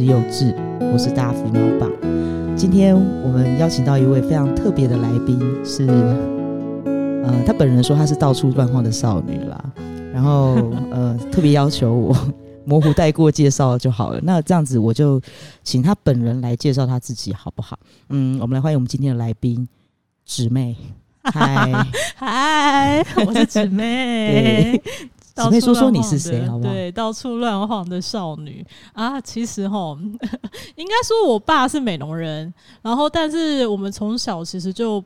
是柚志，我是大福脑榜。今天我们邀请到一位非常特别的来宾，是，呃，他本人说他是到处乱晃的少女啦，然后呃，特别要求我模糊带过介绍就好了。那这样子我就请他本人来介绍他自己，好不好？嗯，我们来欢迎我们今天的来宾，姊妹。嗨，嗨，我是姊妹。芷妹，说说你是谁好不好？对，到处乱晃的少女啊，其实哈，应该说我爸是美容人，然后但是我们从小其实就，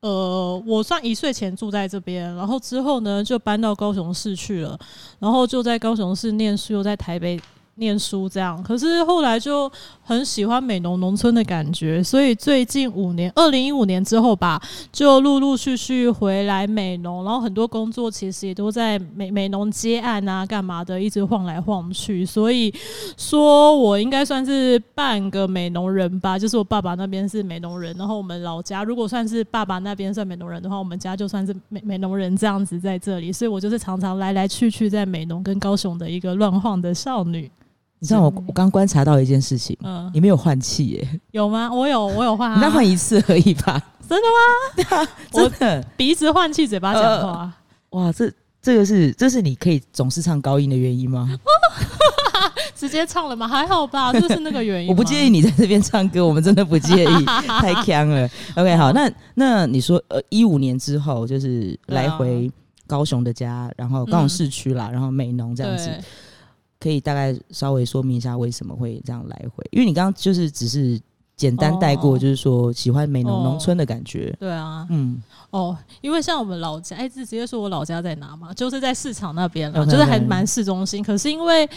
呃，我算一岁前住在这边，然后之后呢就搬到高雄市去了，然后就在高雄市念书，又在台北。念书这样，可是后来就很喜欢美浓农村的感觉，所以最近五年，二零一五年之后吧，就陆陆续续回来美浓，然后很多工作其实也都在美美浓接案啊，干嘛的，一直晃来晃去，所以说我应该算是半个美浓人吧，就是我爸爸那边是美浓人，然后我们老家如果算是爸爸那边算美浓人的话，我们家就算是美美浓人这样子在这里，所以我就是常常来来去去在美浓跟高雄的一个乱晃的少女。你知道我我刚观察到一件事情，嗯，你没有换气耶？有吗？我有，我有换、啊。你再换一次可以吧？真的吗？真的。鼻子换气，嘴巴讲话、呃。哇，这这个是这是你可以总是唱高音的原因吗？直接唱了吗？还好吧，这是那个原因。我不介意你在这边唱歌，我们真的不介意，太强了。OK，好，那那你说，呃，一五年之后就是来回高雄的家，然后高雄市区啦、嗯，然后美浓这样子。可以大概稍微说明一下为什么会这样来回？因为你刚刚就是只是简单带过，就是说喜欢美农农村的感觉。对啊，嗯，哦，因为像我们老家，哎，直接说我老家在哪嘛？就是在市场那边了，就是还蛮市中心。可是因为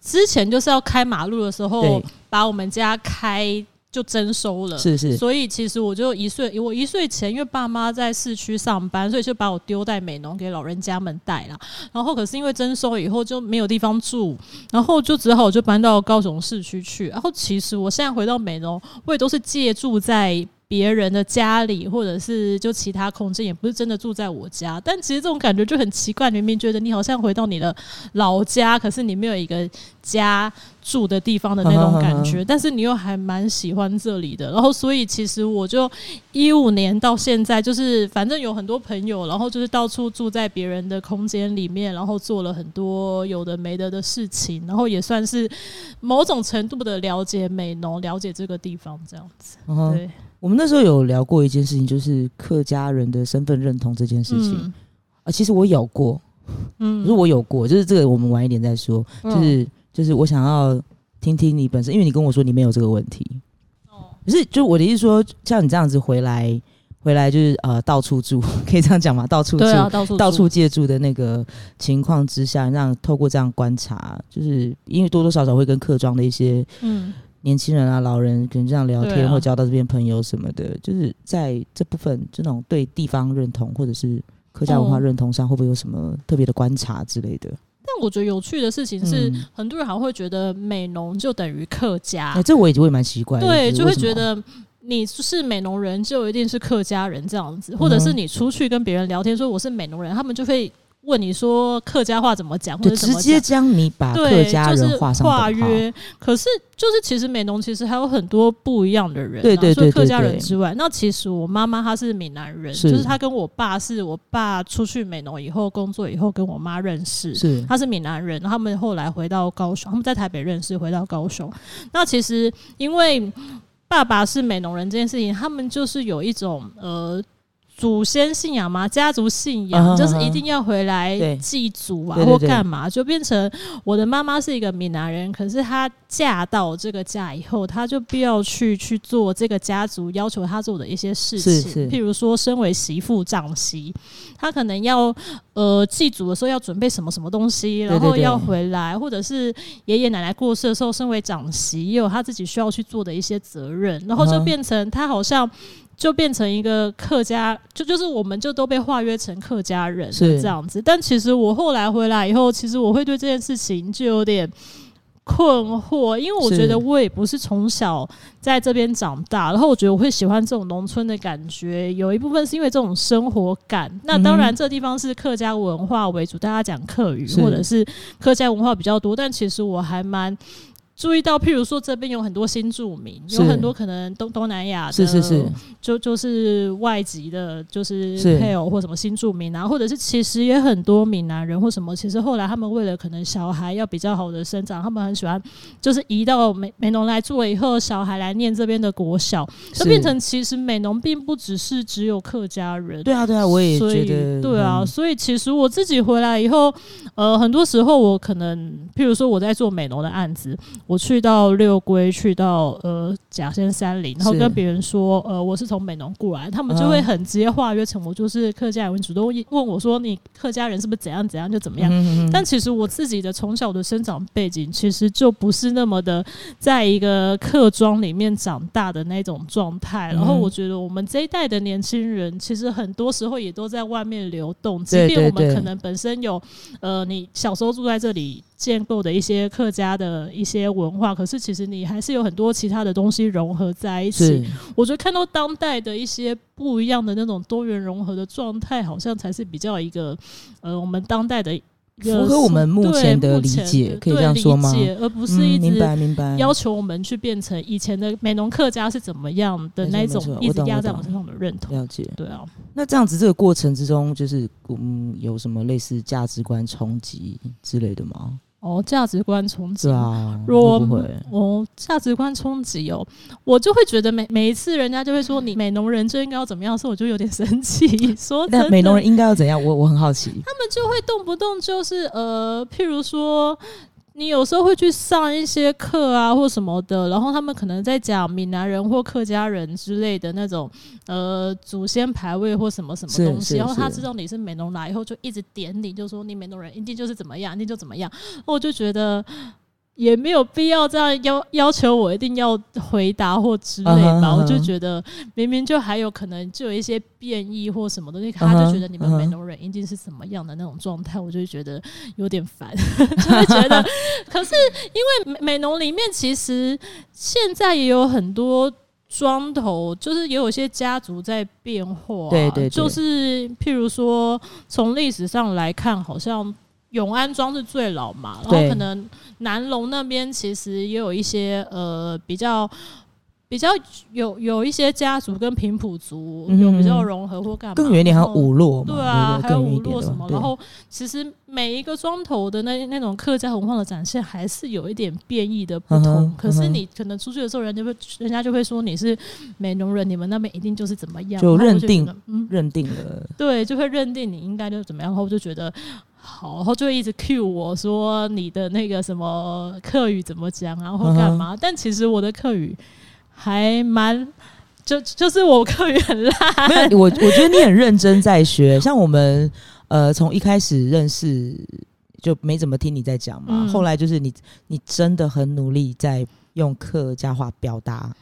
之前就是要开马路的时候，把我们家开。就征收了，是是，所以其实我就一岁，我一岁前因为爸妈在市区上班，所以就把我丢在美农给老人家们带了。然后可是因为征收以后就没有地方住，然后就只好我就搬到高雄市区去。然后其实我现在回到美农，我也都是借住在别人的家里，或者是就其他空间，也不是真的住在我家。但其实这种感觉就很奇怪，明明觉得你好像回到你的老家，可是你没有一个家住的地方的那种感觉。但是你又还蛮喜欢这里的。然后所以其实我就一五年到现在，就是反正有很多朋友，然后就是到处住在别人的空间里面，然后做了很多有的没的的事情，然后也算是某种程度的了解美浓，了解这个地方这样子。对。我们那时候有聊过一件事情，就是客家人的身份认同这件事情、嗯、啊。其实我有过，嗯，如果我有过，就是这个我们晚一点再说。就是、嗯、就是我想要听听你本身，因为你跟我说你没有这个问题。哦，可是就我的意思说，像你这样子回来，回来就是呃到处住，可以这样讲吗？到处住，啊、到处到处借住的那个情况之下，让透过这样观察，就是因为多多少少会跟客庄的一些嗯。年轻人啊，老人可能这样聊天，或交到这边朋友什么的，啊，就是在这部分这种对地方认同或者是客家文化认同上，会不会有什么特别的观察之类的？但我觉得有趣的事情是，嗯、很多人还会觉得美浓就等于客家，这我也会蛮奇怪的。对，就会觉得你是美浓人就一定是客家人这样子，或者是你出去跟别人聊天说我是美浓人，他们就会。问你说客家话怎么讲，或者直接将你把客家人画上等号。就是、可是就是其实美农其实还有很多不一样的人、啊，对对对，对，对，对，客家人之外，那其实我妈妈她是闽南人，就是她跟我爸是我爸出去美农以后工作以后跟我妈认识，是她是闽南人，他们后来回到高雄，他们在台北认识，回到高雄。那其实因为爸爸是美农人这件事情，他们就是有一种呃。祖先信仰吗？家族信仰、uh 就是一定要回来祭祖啊，或干嘛，就变成我的妈妈是一个闽南人，可是她嫁到这个家以后，她就必要去去做这个家族要求她做的一些事情，是是。譬如说，身为媳妇长媳，她可能要呃祭祖的时候要准备什么什么东西，然后要回来，或者是爷爷奶奶过世的时候，身为长媳也有她自己需要去做的一些责任，然后就变成她好像。就变成一个客家，就就是我们就都被划约成客家人是这样子。但其实我后来回来以后，其实我会对这件事情就有点困惑，因为我觉得我也不是从小在这边长大，然后我觉得我会喜欢这种农村的感觉，有一部分是因为这种生活感。那当然，这地方是客家文化为主，大家讲客语或者是客家文化比较多，但其实我还蛮。注意到，譬如说这边有很多新住民，有很多可能东东南亚的，是是是，就就是外籍的，就是配偶或什么新住民啊，或者是其实也很多闽南人或什么，其实后来他们为了可能小孩要比较好的生长，他们很喜欢就是移到美美农来住了以后，小孩来念这边的国小，就变成其实美农并不只是只有客家人。对啊对啊，我也觉得对啊，所以其实我自己回来以后，呃，很多时候我可能譬如说我在做美农的案子。我去到六龟，去到呃甲仙山林，然后跟别人说，呃，我是从美浓过来，他们就会很直接化约成我就是客家人，主动问我说，你客家人是不是怎样怎样就怎么样？嗯、但其实我自己的从小的生长背景，其实就不是那么的在一个客庄里面长大的那种状态。然后我觉得我们这一代的年轻人，其实很多时候也都在外面流动，即便我们可能本身有呃，你小时候住在这里。建构的一些客家的一些文化，可是其实你还是有很多其他的东西融合在一起。我觉得看到当代的一些不一样的那种多元融合的状态，好像才是比较一个呃，我们当代的。符合我们目前的理解，可以这样说吗？而不是一直要求我们去变成以前的美浓客家是怎么样的那种，一直压在我们身上的认同。了解，对啊。那这样子这个过程之中，就是嗯，有什么类似价值观冲击之类的吗？哦，价值观冲击啊！若不会哦，价值观冲击哦，我就会觉得每每一次人家就会说你美农人就应该要怎么样，所以我就有点生气。说那美农人应该要怎样？我我很好奇。他们就会动不动就是呃，譬如说。你有时候会去上一些课啊，或什么的，然后他们可能在讲闽南人或客家人之类的那种，呃，祖先排位或什么什么东西，然后他知道你是美浓来以后，就一直点你，就说你美浓人一定就是怎么样，一定就怎么样，我就觉得。也没有必要这样要要求我一定要回答或之类吧，uh uh. 我就觉得明明就还有可能就有一些变异或什么东西，他就觉得你们美农人一定是怎么样的那种状态，我就会觉得有点烦，就会觉得。可是因为美美浓里面其实现在也有很多庄头，就是也有一些家族在变化，对对，就是譬如说从历史上来看，好像。永安庄是最老嘛，然后可能南龙那边其实也有一些呃比较比较有有一些家族跟平埔族有比较融合或干嘛，更远一点还有五落嘛，对啊，还有五落什么，然后其实每一个庄头的那那种客家文化的展现还是有一点变异的不同。可是你可能出去的时候，人家会人家就会说你是美浓人，你们那边一定就是怎么样，就认定嗯认定了，对，就会认定你应该就怎么样，然后就觉得。好，然后就会一直 cue 我说你的那个什么课语怎么讲啊，或干嘛？Uh -huh. 但其实我的课语还蛮，就就是我课语很烂。没有，我我觉得你很认真在学。像我们呃，从一开始认识就没怎么听你在讲嘛，嗯，后来就是你你真的很努力在用客家话表达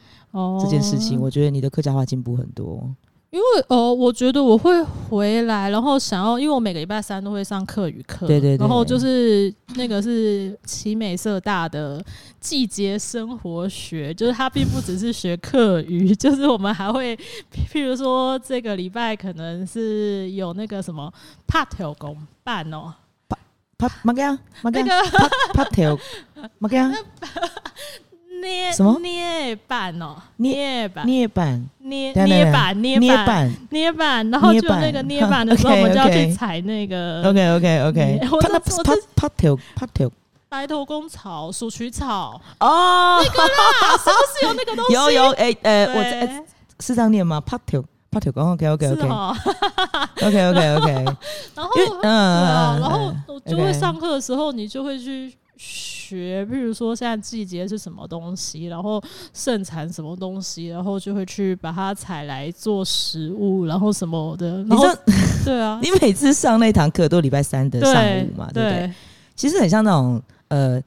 这件事情，oh. 我觉得你的客家话进步很多。因为呃，我觉得我会回来，然后想要，因为我每个礼拜三都会上课语课，对对对，然后就是那个是奇美社大的季节生活学，就是它并不只是学课语，就是我们还会，譬如说这个礼拜可能是有那个什么帕条工办哦，帕帕马家马家，那个帕条马家。捏什么？捏板哦，捏板。捏板。捏捏板捏板捏板，然后就那个捏板。的时候，我们就要 去踩那个。OK OK OK。我的我这帕条帕条白头公草、鼠曲草。哦，那个啦，是不是有那个东西？有有哎呃，我在是这样念吗？帕条帕条，OK OK OK OK OK OK。然后嗯，然后我就会上课的时候，你就会去。学，譬如说现在季节是什么东西，然后盛产什么东西，然后就会去把它采来做食物，然后什么的。然后对啊，你每次上那堂课都礼拜三的上午嘛，对，对不对？其实很像那种呃，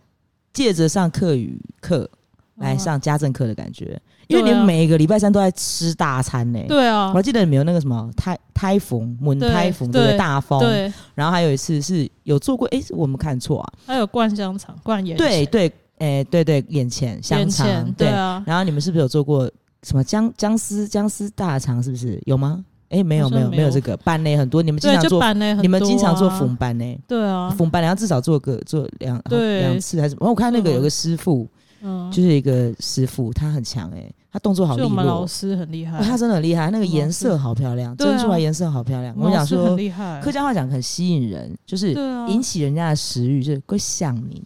借着上课语课来上家政课的感觉。因为你每个礼拜三都在吃大餐呢、欸，对啊，我还记得你们有那个什么胎胎风、门台风，对？大风，对。然后还有一次是有做过，哎、欸，我们看错啊。还有灌香肠、灌眼，对对，哎、欸，对对，眼前香肠，对啊。然后你们是不是有做过什么姜姜丝姜丝大肠？是不是有吗？哎、欸，没有没有没有这个班内很多，你们经常做，啊、你们经常做粉班呢？对啊，粉班然后至少做个做两两次还是？我看那个有个师傅。嗯，就是一个师傅，他很强哎、欸，他动作好利落。我们老师很厉害、哦，他真的很厉害，那个颜色好漂亮，蒸出来颜色好漂亮。我讲说，厉害，客家话讲很吸引人，就是引起人家的食欲，就是会想你。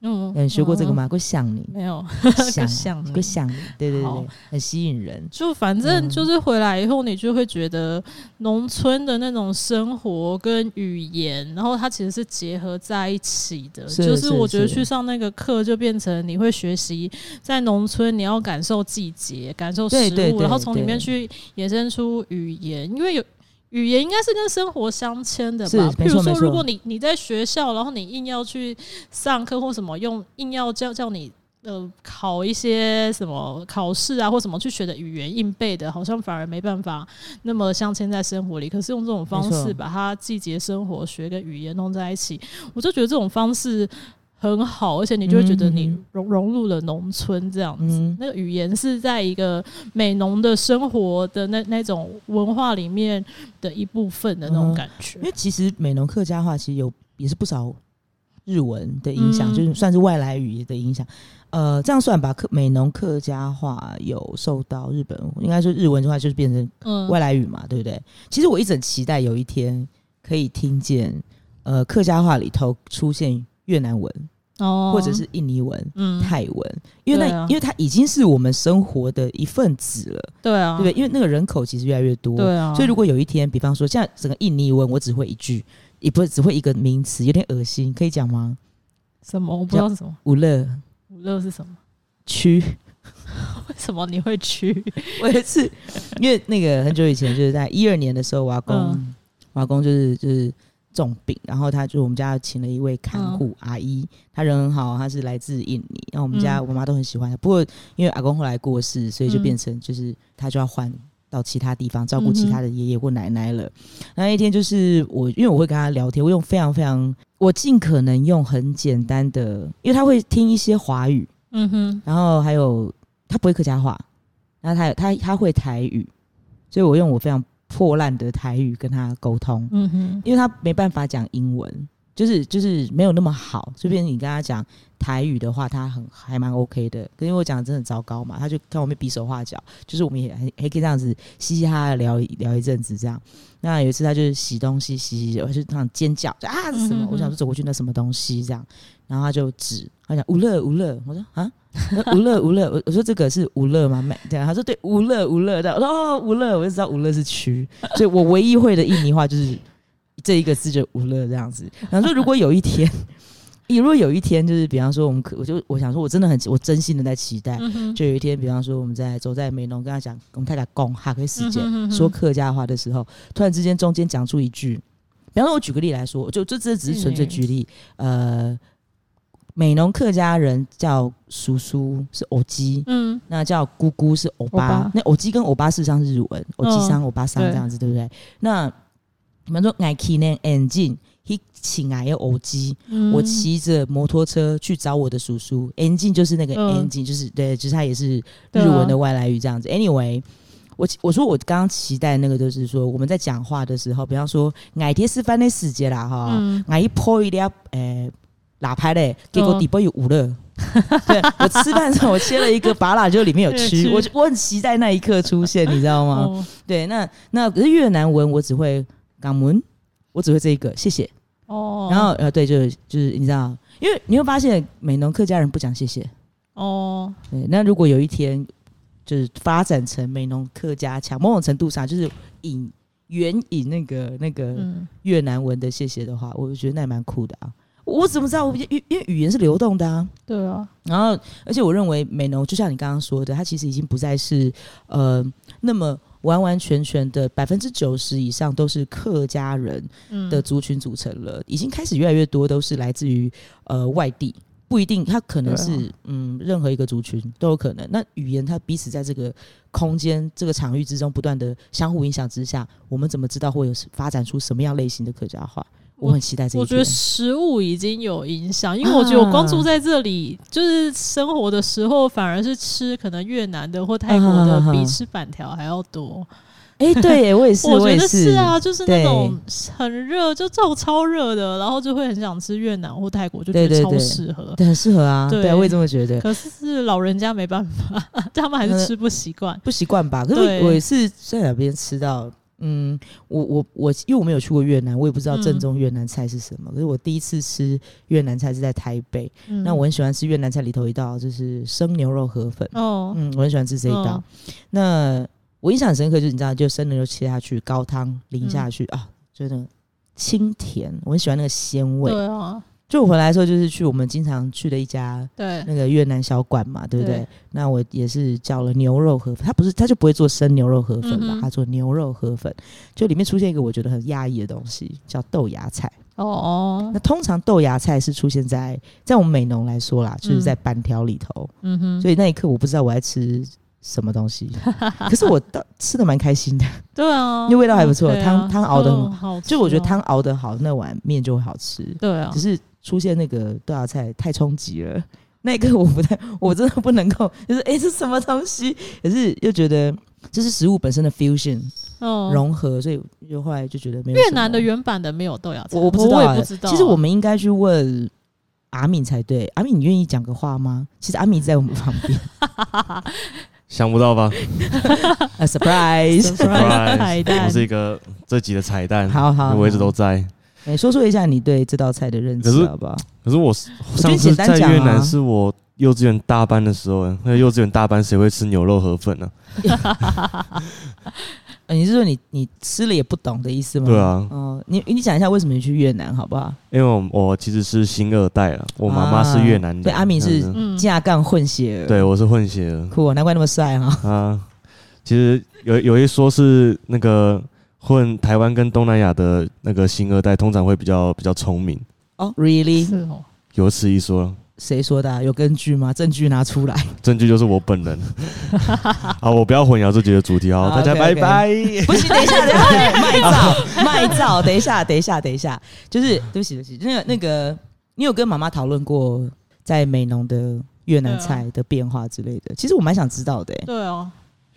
嗯，嗯，学过这个吗？会想你，没有想想会想你，对对对，很吸引人。就反正就是回来以后，你就会觉得农村的那种生活跟语言，然后它其实是结合在一起的。就是我觉得去上那个课，就变成你会学习在农村，你要感受季节，感受食物，然后从里面去衍生出语言，因为有。语言应该是跟生活相牵的吧？比如说，如果你你在学校，然后你硬要去上课或什么，用硬要叫叫你呃考一些什么考试啊或什么去学的语言硬背的，好像反而没办法那么相嵌在生活里。可是用这种方式把它季节生活学跟语言弄在一起，我就觉得这种方式。很好，而且你就会觉得你融融入了农村这样子。嗯、那个语言是在一个美农的生活的那那种文化里面的一部分的那种感觉。嗯、因为其实美农客家话其实有也是不少日文的影响，嗯、就是算是外来语的影响。呃，这样算吧，客美农客家话有受到日本，应该说日文的话就是变成外来语嘛，嗯、对不对？其实我一直很期待有一天可以听见呃客家话里头出现。越南文哦，或者是印尼文、嗯、泰文，因为那、啊、因为它已经是我们生活的一份子了，对啊，对不对？因为那个人口其实越来越多，对啊，所以如果有一天，比方说像整个印尼文，我只会一句，也不是只会一个名词，有点恶心，可以讲吗？什么？我不知道是什么。五乐，五乐是什么？区？为什么你会区？我也是，因为那个很久以前，就是在一二年的时候，我阿公，嗯、我阿公就是就是。重病，然后他就我们家请了一位看护阿姨，嗯、她人很好，她是来自印尼，然后我们家、嗯、我妈都很喜欢她。不过因为阿公后来过世，所以就变成就是她就要换到其他地方照顾其他的爷爷或奶奶了。那、嗯、一天就是我，因为我会跟他聊天，我用非常非常，我尽可能用很简单的，因为他会听一些华语，嗯哼，然后还有他不会客家话，然后他他他会台语，所以我用我非常。破烂的台语跟他沟通，嗯哼，因为他没办法讲英文，就是就是没有那么好，所以变成你跟他讲台语的话，他很还蛮 OK 的。可是因为我讲的真的很糟糕嘛，他就看我们比手画脚，就是我们也还还可以这样子嘻嘻哈哈聊聊一阵子这样。那有一次他就是洗东西洗洗，我就那样尖叫，就啊是什么？我想说走过去那什么东西这样，然后他就指，他讲无乐无乐，我说啊。无乐无乐，我我说这个是无乐吗？没，对，他说对，无乐无乐的。我说哦，无乐，我就知道无乐是区，所以我唯一会的印尼话就是这一个字就无乐这样子。然后说如果有一天，如果有一天就是比方说我们可，我就我想说我真的很我真心的在期待，就有一天比方说我们在走在美农跟他讲我们太太公哈克时间说客家话的时候，突然之间中间讲出一句，比方说我举个例来说，就这这只是纯粹举例，呃。美浓客家人叫叔叔是欧吉，嗯，那叫姑姑是欧巴，巴那欧吉跟欧巴事实上是日文，欧吉桑、欧巴桑这样子，对不对？那你们说爱骑呢？engine，he 骑爱欧吉，我骑着摩托车去找我的叔叔，engine 就是那个 engine，、嗯、就是对，就是他也是日文的外来语这样子。Anyway，我我说我刚刚期待那个就是说我们在讲话的时候，比方说爱铁师范的世界啦哈，爱一破一点诶。哪拍嘞？结果底部有五乐。对，我吃饭的时候，我切了一个芭乐，就里面有蛆。我我很期待那一刻出现，你知道吗？哦、对，那那可是越南文，我只会港文，我只会这一个，谢谢。哦。然后呃，对，就是就是你知道，因为你会发现美浓客家人不讲谢谢。哦。对，那如果有一天就是发展成美浓客家腔，某种程度上就是引援引那个那个越南文的谢谢的话，我觉得那也蛮酷的啊。我怎么知道？我因因为语言是流动的啊。对啊。然后，而且我认为美浓就像你刚刚说的，它其实已经不再是呃那么完完全全的百分之九十以上都是客家人的族群组成了，嗯、已经开始越来越多都是来自于呃外地，不一定，它可能是、啊、嗯任何一个族群都有可能。那语言它彼此在这个空间、这个场域之中不断的相互影响之下，我们怎么知道会有发展出什么样类型的客家话？我很期待这一。我觉得食物已经有影响，因为我觉得我光住在这里，啊、就是生活的时候，反而是吃可能越南的或泰国的比吃板条还要多。哎，对，我也是，我觉得是啊，就是那种很热，就这种超热的，然后就会很想吃越南或泰国，就觉得超适合，对，很适合啊，对，我也这么觉得。可是老人家没办法，他们还是吃不习惯，不习惯吧？可是我也是在哪边吃到。嗯，我我我，因为我没有去过越南，我也不知道正宗越南菜是什么。嗯、可是我第一次吃越南菜是在台北，嗯、那我很喜欢吃越南菜里头一道就是生牛肉河粉。哦，嗯，我很喜欢吃这一道。哦、那我印象很深刻，就是你知道，就生牛肉切下去，高汤淋下去、嗯、啊，就那个清甜，我很喜欢那个鲜味。对啊。就我回来的时候，就是去我们经常去的一家对那个越南小馆嘛，对不对？对那我也是叫了牛肉河粉，他不是他就不会做生牛肉河粉嘛，他、做牛肉河粉，就里面出现一个我觉得很压抑的东西，叫豆芽菜。哦哦，那通常豆芽菜是出现在在我们美农来说啦，就是在板条里头。嗯哼，所以那一刻我不知道我在吃什么东西，可是我倒吃的蛮开心的。对啊，因为味道还不错，汤汤、啊、熬的很好，就我觉得汤熬的好，那碗面就会好吃。对啊，只是。出现那个豆芽菜太冲击了，那个我不太，我真的不能够，就是哎、欸，这什么东西？可是又觉得这是食物本身的 fusion，哦，融合，所以就后来就觉得没有。越南的原版的没有豆芽菜，我我不知道、欸，我也不知道。其实我们应该去问阿敏才对，阿敏，你愿意讲个话吗？其实阿敏在我们旁边，想不到吧？A surprise，surprise，彩蛋，我是一个这集的彩蛋，好好，我一直都在。哎，说说一下你对这道菜的认知好不好？可是我上次在越南是我幼稚园大班的时候，那幼稚园大班谁会吃牛肉河粉呢？你是说你你吃了也不懂的意思吗？对啊。哦，你你讲一下为什么你去越南好不好？因为我我其实是新二代了，我妈妈是越南的。对，阿敏是架杠混血儿。对，我是混血儿。酷，难怪那么帅哈。啊，其实有有一说是那个。混台湾跟东南亚的那个新二代，通常会比较比较聪明哦。Really？是哦，有此一说。谁说的？有根据吗？证据拿出来。证据就是我本人。好，我不要混淆自己的主题哦。大家拜拜。不行，等一下，等一下，卖照，卖照。等一下，等一下，等一下。就是对不起，对不起。那个那个，你有跟妈妈讨论过在美浓的越南菜的变化之类的？其实我蛮想知道的。对哦。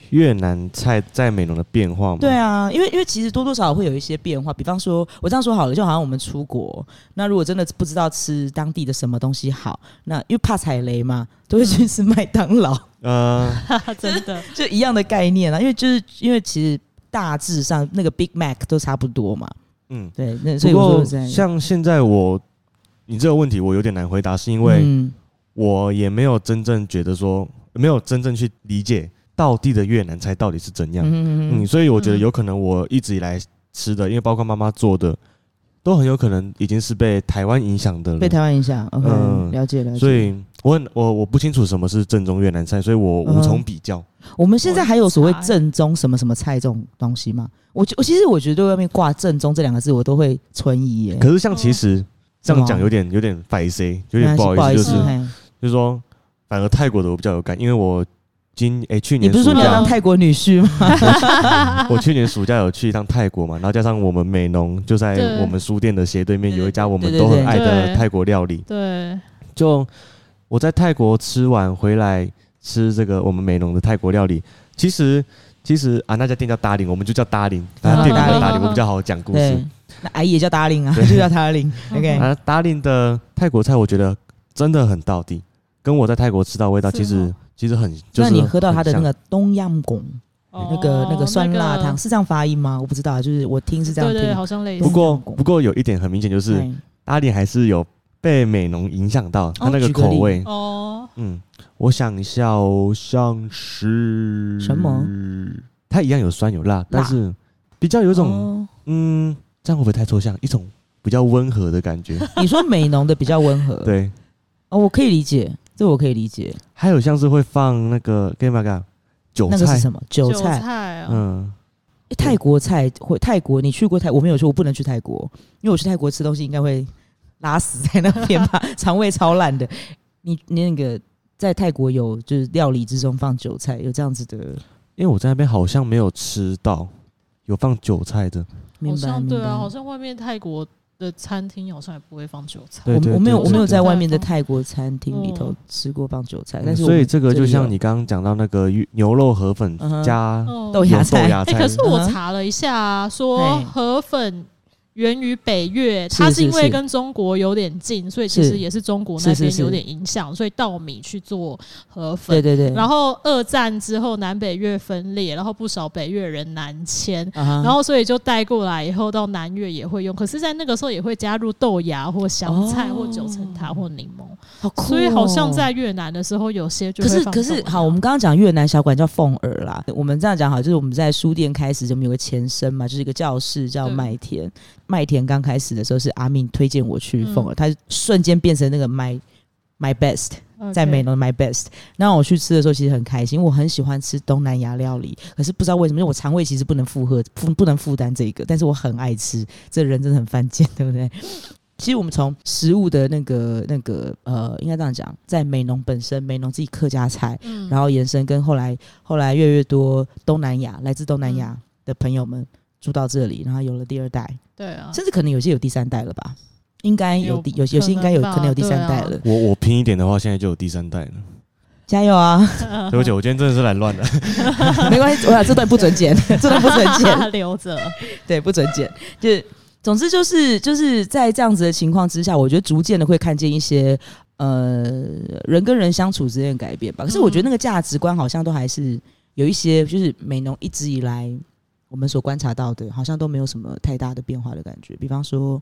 越南菜在美容的变化吗？对啊，因为因为其实多多少少会有一些变化。比方说，我这样说好了，就好像我们出国，那如果真的不知道吃当地的什么东西好，那因为怕踩雷嘛，都会去吃麦当劳。嗯，真的就一样的概念啊。因为就是因为其实大致上那个 Big Mac 都差不多嘛。嗯，对。那所以我说像现在我你这个问题我有点难回答，是因为我也没有真正觉得说没有真正去理解。道地的越南菜到底是怎样？嗯嗯，所以我觉得有可能我一直以来吃的，因为包括妈妈做的，都很有可能已经是被台湾影响的了。被台湾影响，嗯，了解了解。所以我很我我不清楚什么是正宗越南菜，所以我无从比较。我们现在还有所谓正宗什么什么菜这种东西吗？我我其实我觉得外面挂正宗这两个字，我都会存疑耶。可是像其实这样讲有点有点反 C，，有点不好意思，就是就是说，反而泰国的我比较有感，因为我。今诶、欸，去年你不是说你要当泰国女婿吗？我去年暑假有去一趟泰国嘛，然后加上我们美农就在我们书店的斜对面有一家我们都很爱的泰国料理。对，就我在泰国吃完回来吃这个我们美农的泰国料理，其实其实啊那家店叫 Darling，我们就叫 Darling，店名叫 Darling，我比较好讲故事。那阿姨也叫 Darling 啊，就叫 Darling。OK，啊 Darling 的泰国菜我觉得真的很到地，跟我在泰国吃到味道其实。其实很，就是、那你喝到它的那个东阳贡，那个那个酸辣汤、那个、是这样发音吗？我不知道，就是我听是这样听，好像类似。不过不过有一点很明显，就是阿里还是有被美浓影响到它那个口味哦。嗯，我想一下哦，像是什么？它一样有酸有辣，辣但是比较有一种、哦、嗯，这样会不会太抽象？一种比较温和的感觉。你说美浓的比较温和，对哦，我可以理解。这我可以理解，还有像是会放那个干嘛干韭菜？那个是什么？韭菜？韭菜啊、嗯、欸，泰国菜会泰国？你去过泰？我没有去，我不能去泰国，因为我去泰国吃东西应该会拉屎在那边吧，肠胃超烂的。你你那个在泰国有就是料理之中放韭菜，有这样子的？因为我在那边好像没有吃到有放韭菜的，好像对啊，好像外面泰国。的餐厅好像也不会放韭菜。我我没有我没有在外面的泰国餐厅里头吃过放韭菜，嗯、但是所以这个就像你刚刚讲到那个牛肉河粉加豆芽菜，哎、欸，可是我查了一下、啊，说河粉。源于北越，它是因为跟中国有点近，所以其实也是中国那边有点影响，所以稻米去做河粉。对对对。然后二战之后南北越分裂，然后不少北越人南迁，然后所以就带过来以后到南越也会用，可是，在那个时候也会加入豆芽或香菜或九层塔或柠檬。好酷。所以好像在越南的时候有些就。可是可是好，我们刚刚讲越南小馆叫凤儿啦，我们这样讲好，就是我们在书店开始就有个前身嘛，就是一个教室叫麦田。麦田刚开始的时候是阿敏推荐我去凤儿，他、嗯、瞬间变成那个 my my best，Okay. 在美浓 my best。那我去吃的时候其实很开心，我很喜欢吃东南亚料理，可是不知道为什么，因为我肠胃其实不能负荷，不不能负担这个，但是我很爱吃，这人真的很犯贱，对不对？其实我们从食物的那个那个呃，应该这样讲，在美浓本身，美浓自己客家菜，嗯、然后延伸跟后来后来越来越多东南亚来自东南亚的朋友们。住到这里，然后有了第二代，对啊，甚至可能有些有第三代了吧？应该有第有有些应该有可能有第三代了。我我拼一点的话，现在就有第三代了。加油啊！对不起，我今天真的是来乱的。没关系，我俩这段不准剪，这段不准剪，留着。对，不准剪。就是，总之就是就是在这样子的情况之下，我觉得逐渐的会看见一些呃人跟人相处之间的改变吧。可是我觉得那个价值观好像都还是有一些，就是美浓一直以来。我们所观察到的，好像都没有什么太大的变化的感觉。比方说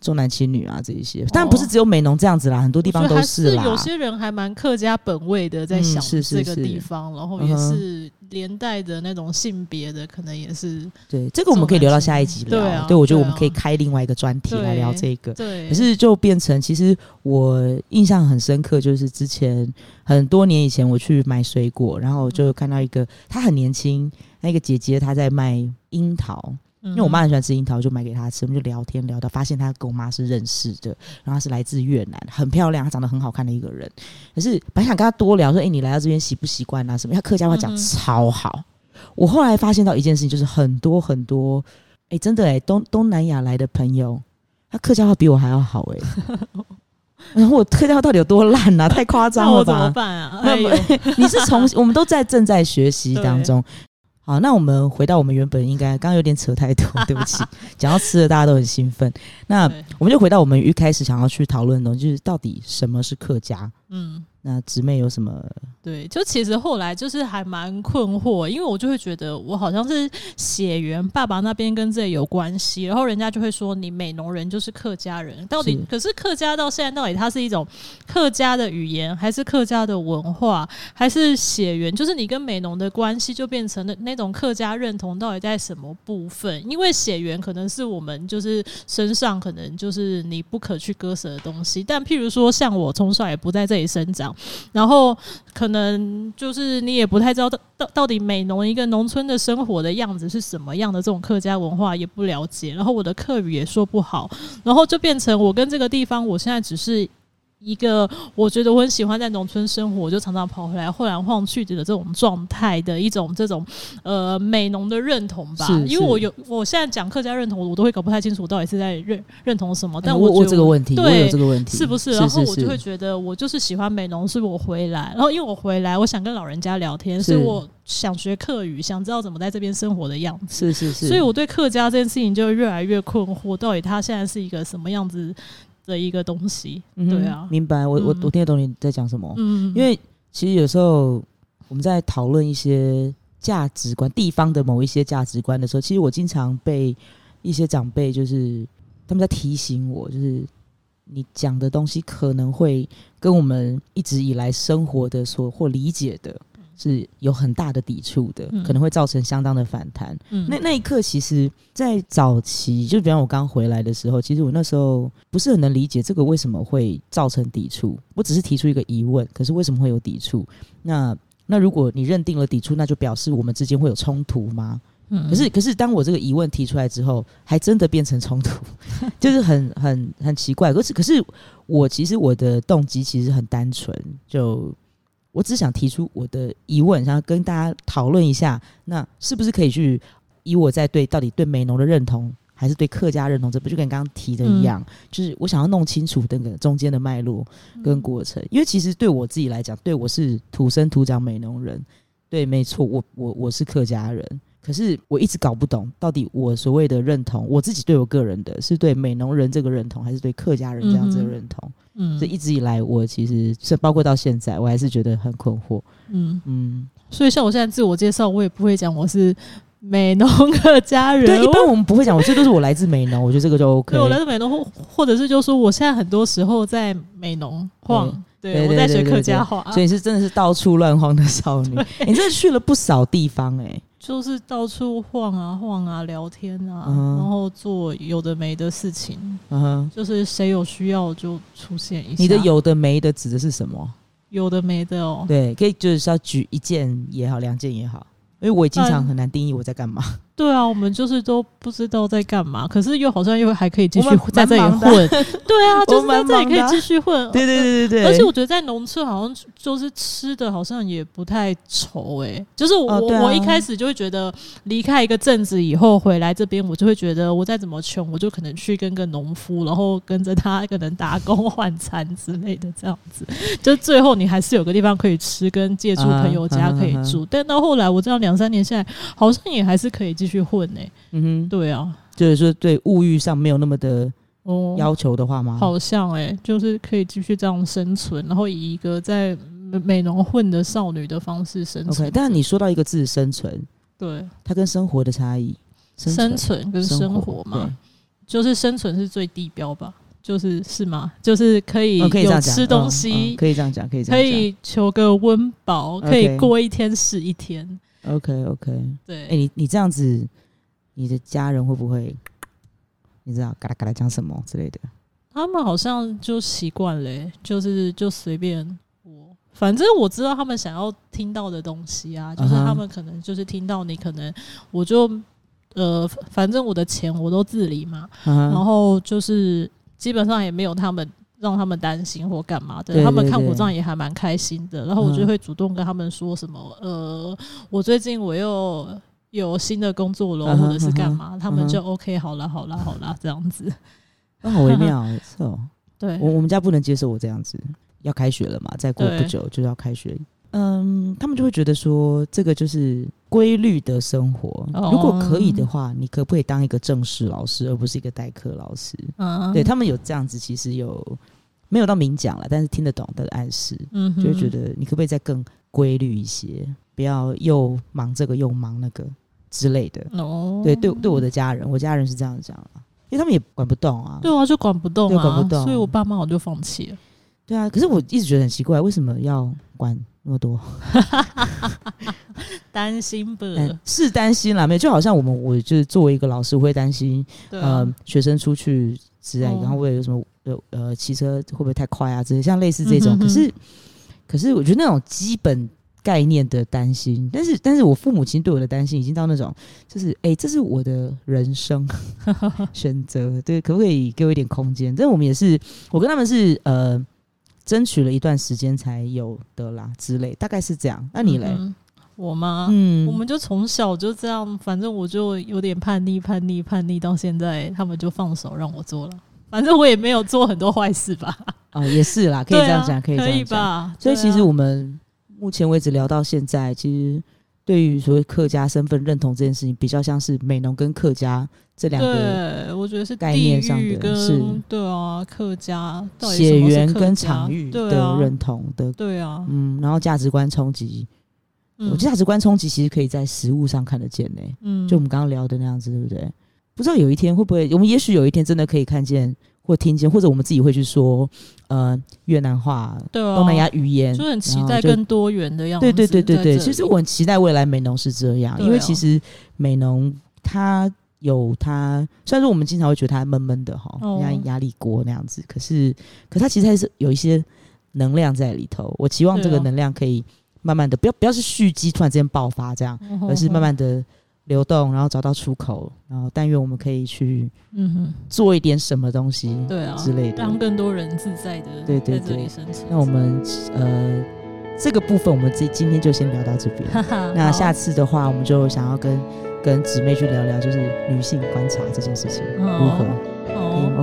重男轻女啊这一些，当然不是只有美浓这样子啦，很多地方都是啦。是有些人还蛮客家本位的，在想这个地方，然后也是连带的那种性别的，可能也是。对，这个我们可以留到下一集聊。对啊，对，我觉得我们可以开另外一个专题来聊这个。对，可是就变成，其实我印象很深刻，就是之前很多年以前我去买水果，然后就看到一个她很年轻。那个姐姐她在卖樱桃，因为我妈很喜欢吃樱桃，就买给她吃。我们就聊天聊到，发现她跟我妈是认识的，然后她是来自越南，很漂亮，她长得很好看的一个人。可是本来想跟她多聊，说：“哎、欸，你来到这边习不习惯啊？什么？”她客家话讲超好。我后来发现到一件事情，就是很多很多，哎、欸，真的哎、欸，东东南亚来的朋友，他客家话比我还要好哎、欸。然后我客家话到底有多烂啊？太夸张了吧？那我怎么办啊？哎、你是从我们都在正在学习当 中。好，那我们回到我们原本应该刚刚有点扯太多，对不起。讲到吃的，大家都很兴奋。那我们就回到我们一开始想要去讨论的东西，就是到底什么是客家？嗯。那姊妹有什么？对，就其实后来就是还蛮困惑，因为我就会觉得我好像是血缘爸爸那边跟这有关系，然后人家就会说你美浓人就是客家人，到底是可是客家到现在到底它是一种客家的语言，还是客家的文化，还是血缘？就是你跟美浓的关系就变成了那种客家认同到底在什么部分？因为血缘可能是我们就是身上可能就是你不可去割舍的东西，但譬如说像我从小也不在这里生长。然后可能就是你也不太知道到到底美农一个农村的生活的样子是什么样的，这种客家文化也不了解，然后我的客语也说不好，然后就变成我跟这个地方，我现在只是。一个我觉得我很喜欢在农村生活，我就常常跑回来晃来晃去的这种状态的一种这种呃美农的认同吧。是是因为我有我现在讲客家认同，我都会搞不太清楚我到底是在认认同什么。但我觉得、这个问题，对，我有这个问题，是不是？然后我就会觉得我就是喜欢美农，是我回来，然后因为我回来，我想跟老人家聊天，是所以我想学客语，想知道怎么在这边生活的样子。是是是。所以我对客家这件事情就越来越困惑，到底他现在是一个什么样子？的一个东西，对啊，明白。我我我听得懂你在讲什么。嗯，因为其实有时候我们在讨论一些价值观、地方的某一些价值观的时候，其实我经常被一些长辈就是他们在提醒我，就是你讲的东西可能会跟我们一直以来生活的所或理解的。是有很大的抵触的，可能会造成相当的反弹。嗯，那那一刻，其实，在早期，就比方我刚回来的时候，其实我那时候不是很能理解这个为什么会造成抵触。我只是提出一个疑问，可是为什么会有抵触？那那如果你认定了抵触，那就表示我们之间会有冲突吗？嗯，可是可是当我这个疑问提出来之后，还真的变成冲突，就是很很很奇怪。可是可是我其实我的动机其实很单纯，就。我只想提出我的疑问，想要跟大家讨论一下，那是不是可以去以我在对到底对美浓的认同，还是对客家认同这不就跟刚刚提的一样，嗯、就是我想要弄清楚那个中间的脉络跟过程，嗯、因为其实对我自己来讲，对我是土生土长美浓人，对，没错，我我我是客家人。可是我一直搞不懂，到底我所谓的认同，我自己对我个人的是对美浓人这个认同，还是对客家人这样子的认同？嗯，所以一直以来，我其实是包括到现在，我还是觉得很困惑。嗯嗯，所以像我现在自我介绍，我也不会讲我是美农客家人。对，一般我们不会讲，我这都是我来自美农，我觉得这个就 OK。对，我来自美农，或或者是就说我现在很多时候在美农晃。对，我在学客家话，所以是真的是到处乱晃的少女。你真的去了不少地方哎、欸。就是到处晃啊晃啊，聊天啊，uh huh. 然后做有的没的事情。嗯哼、uh，huh. 就是谁有需要就出现一下。你的有的没的指的是什么？有的没的哦。对，可以就是要举一件也好，两件也好。因为我也经常很难定义我在干嘛。对啊，我们就是都不知道在干嘛，可是又好像又还可以继续在这里混。对啊，就是在这里可以继续混。对对对对对。而且我觉得在农村好像就是吃的好像也不太愁哎、欸，就是我、哦啊、我一开始就会觉得离开一个镇子以后回来这边，我就会觉得我再怎么穷，我就可能去跟个农夫，然后跟着他可能打工换餐之类的这样子。就最后你还是有个地方可以吃，跟借住朋友家可以住。但到后来我这样两三年下来，好像也还是可以继续混。嗯哼，对啊，就是说对物欲上没有那么的要求的话吗？哦、好像哎、欸，就是可以继续这样生存，然后以一个在美浓混的少女的方式生存。Okay, 但是你说到一个字“生存”，对，它跟生活的差异，生存跟生活嘛，就是生存是最低标吧？就是是吗？就是可以有吃东西，可以这样讲，可以这样讲，可以求个温饱，可以过一天是一天。OK OK，对，哎、欸，你你这样子。你的家人会不会，你知道，嘎啦嘎啦讲什么之类的？他们好像就习惯了，就是就随便我，反正我知道他们想要听到的东西啊，就是他们可能就是听到你可能，我就呃，反正我的钱我都自理嘛，然后就是基本上也没有他们让他们担心或干嘛的，他们看我这样也还蛮开心的，然后我就会主动跟他们说什么，呃，我最近我又。有新的工作了，或者是干嘛，uh uh 他们就 OK，好啦，好啦，好啦，这样子，那好微妙，是哦。对，我我们家不能接受我这样子，要开学了嘛，再过不久就要开学。对嗯，他们就会觉得说，这个就是规律的生活。Oh, 如果可以的话，你可不可以当一个正式老师，而不是一个代课老师？Uh. 对他们有这样子，其实有没有到明讲了，但是听得懂的暗示，嗯、uh，huh. 就会觉得你可不可以再更规律一些？不要又忙这个又忙那个之类的。哦，对对对，我的家人，我家人是这样讲啊，因为他们也管不动啊。对啊，就管不动啊，管不动。所以我爸妈我就放弃了。对啊，可是我一直觉得很奇怪，为什么要管那么多？担心不？是担心啦，没有，就好像我们，我就是作为一个老师，我会担心，啊、呃，学生出去之类，哦、然后会有什么呃呃，骑车会不会太快啊？之类，像类似这种。嗯、哼哼可是，可是我觉得那种基本。概念的担心，但是但是我父母亲对我的担心已经到那种，就是哎、欸，这是我的人生 选择，对，可不可以给我一点空间？但我们也是，我跟他们是呃，争取了一段时间才有的啦，之类，大概是这样。那你嘞？嗯、我吗？嗯，我们就从小就这样，反正我就有点叛逆，叛逆，叛逆，到现在他们就放手让我做了，反正我也没有做很多坏事吧？啊、哦，也是啦，可以这样讲，啊、可以这样？所以其实我们。目前为止聊到现在，其实对于所谓客家身份认同这件事情，比较像是美浓跟客家这两个，对，我觉得是概念上的，是，对啊，客家血缘跟场域的认同的，对啊，嗯，然后价值观冲击，我价值观冲击其实可以在实物上看得见呢，嗯，就我们刚刚聊的那样子，对不对？不知道有一天会不会，我们也许有一天真的可以看见。或听见，或者我们自己会去说，呃，越南话、对啊、东南亚语言，就很期待更多元的样子。对对对对对，其实我很期待未来美农是这样，哦、因为其实美农它有它，虽然说我们经常会觉得它闷闷的哈，像压力锅那样子，可是，可它其实还是有一些能量在里头。我期望这个能量可以慢慢的，不要不要是蓄积，突然之间爆发这样，而是慢慢的。流动，然后找到出口，然后但愿我们可以去，嗯哼，做一点什么东西，对啊之类的，让更多人自在的，对对对，那我们呃这个部分我们这今天就先聊到这边。那下次的话，我们就想要跟跟姊妹去聊聊，就是女性观察这件事情如何？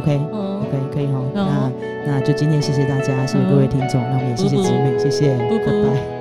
可以，OK，OK，可以哈。那那就今天谢谢大家，谢谢各位听众，那我们也谢谢姊妹，谢谢，拜拜。